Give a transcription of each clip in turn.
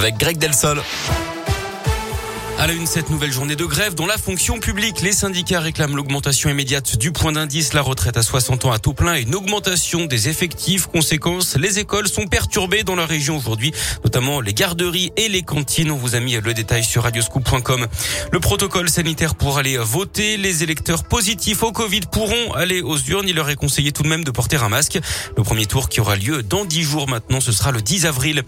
avec Greg Delsol. À la une, cette nouvelle journée de grève dans la fonction publique, les syndicats réclament l'augmentation immédiate du point d'indice, la retraite à 60 ans à tout plein et une augmentation des effectifs. Conséquence, les écoles sont perturbées dans la région aujourd'hui, notamment les garderies et les cantines. On vous a mis le détail sur radioscoop.com. Le protocole sanitaire pour aller voter, les électeurs positifs au Covid pourront aller aux urnes. Il leur est conseillé tout de même de porter un masque. Le premier tour qui aura lieu dans 10 jours maintenant, ce sera le 10 avril.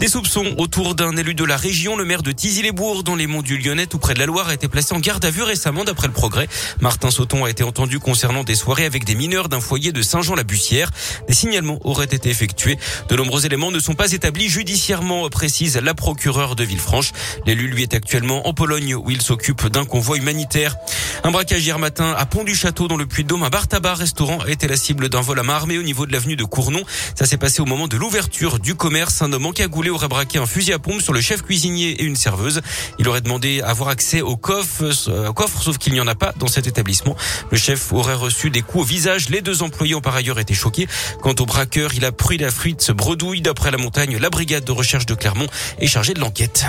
Des soupçons autour d'un élu de la région, le maire de Tizy-les-Bourgs dans les monts du Lyonnais, près de la Loire, a été placé en garde à vue récemment d'après le progrès. Martin Sauton a été entendu concernant des soirées avec des mineurs d'un foyer de Saint-Jean-la-Bussière. Des signalements auraient été effectués. De nombreux éléments ne sont pas établis judiciairement, précise la procureure de Villefranche. L'élu lui est actuellement en Pologne où il s'occupe d'un convoi humanitaire. Un braquage hier matin à Pont du Château dans le Puy-de-Dôme. Un bar tabac restaurant a été la cible d'un vol à main armée au niveau de l'avenue de Cournon. Ça s'est passé au moment de l'ouverture du commerce. Un homme encagoulé aurait braqué un fusil à pompe sur le chef cuisinier et une serveuse. Il aurait demandé avoir accès au coffre, euh, coffre sauf qu'il n'y en a pas dans cet établissement. Le chef aurait reçu des coups au visage. Les deux employés ont par ailleurs été choqués. Quant au braqueur, il a pris la fuite bredouille. D'après la montagne, la brigade de recherche de Clermont est chargée de l'enquête.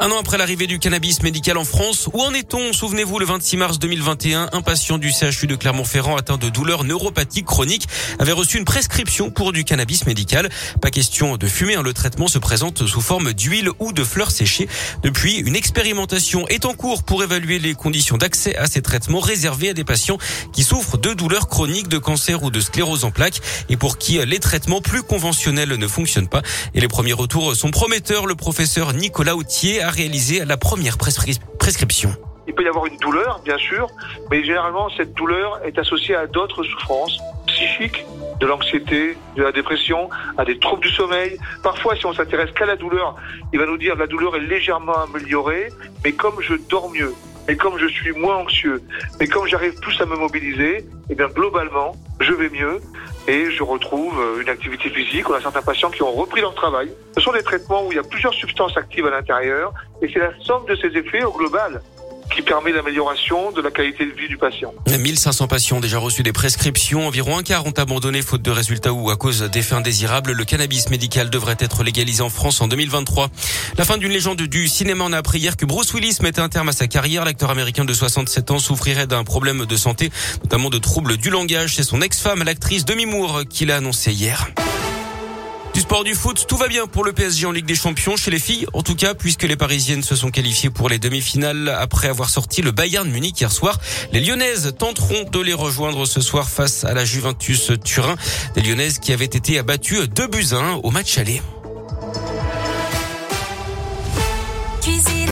Un an après l'arrivée du cannabis médical en France, où en est-on? Souvenez-vous, le 26 mars 2021, un patient du CHU de Clermont-Ferrand atteint de douleurs neuropathiques chroniques avait reçu une prescription pour du cannabis médical. Pas question de fumer, hein, le traitement se présente sous forme d'huile ou de fleurs séchées. Depuis, une expérimentation est en cours pour évaluer les conditions d'accès à ces traitements réservés à des patients qui souffrent de douleurs chroniques, de cancer ou de sclérose en plaques et pour qui les traitements plus conventionnels ne fonctionnent pas. Et les premiers retours sont prometteurs. Le professeur Nicolas Autier a réalisé la première prescription. Il peut y avoir une douleur, bien sûr, mais généralement cette douleur est associée à d'autres souffrances psychiques, de l'anxiété, de la dépression, à des troubles du sommeil. Parfois, si on s'intéresse qu'à la douleur, il va nous dire la douleur est légèrement améliorée, mais comme je dors mieux, mais comme je suis moins anxieux, mais comme j'arrive plus à me mobiliser, eh bien globalement, je vais mieux et je retrouve euh, une activité physique. On a certains patients qui ont repris leur travail. Ce sont des traitements où il y a plusieurs substances actives à l'intérieur et c'est la somme de ces effets au global qui permet l'amélioration la qualité de vie du patient. 1500 patients ont déjà reçu des prescriptions. Environ un quart ont abandonné faute de résultats ou à cause d'effets indésirables. Le cannabis médical devrait être légalisé en France en 2023. La fin d'une légende du cinéma. On a appris hier que Bruce Willis mettait un terme à sa carrière. L'acteur américain de 67 ans souffrirait d'un problème de santé, notamment de troubles du langage. C'est son ex-femme, l'actrice Demi Moore, qui l'a annoncé hier. Sport du foot, tout va bien pour le PSG en Ligue des Champions chez les filles, en tout cas puisque les Parisiennes se sont qualifiées pour les demi-finales après avoir sorti le Bayern Munich hier soir. Les Lyonnaises tenteront de les rejoindre ce soir face à la Juventus Turin, des Lyonnaises qui avaient été abattues 2 buts 1 au match aller.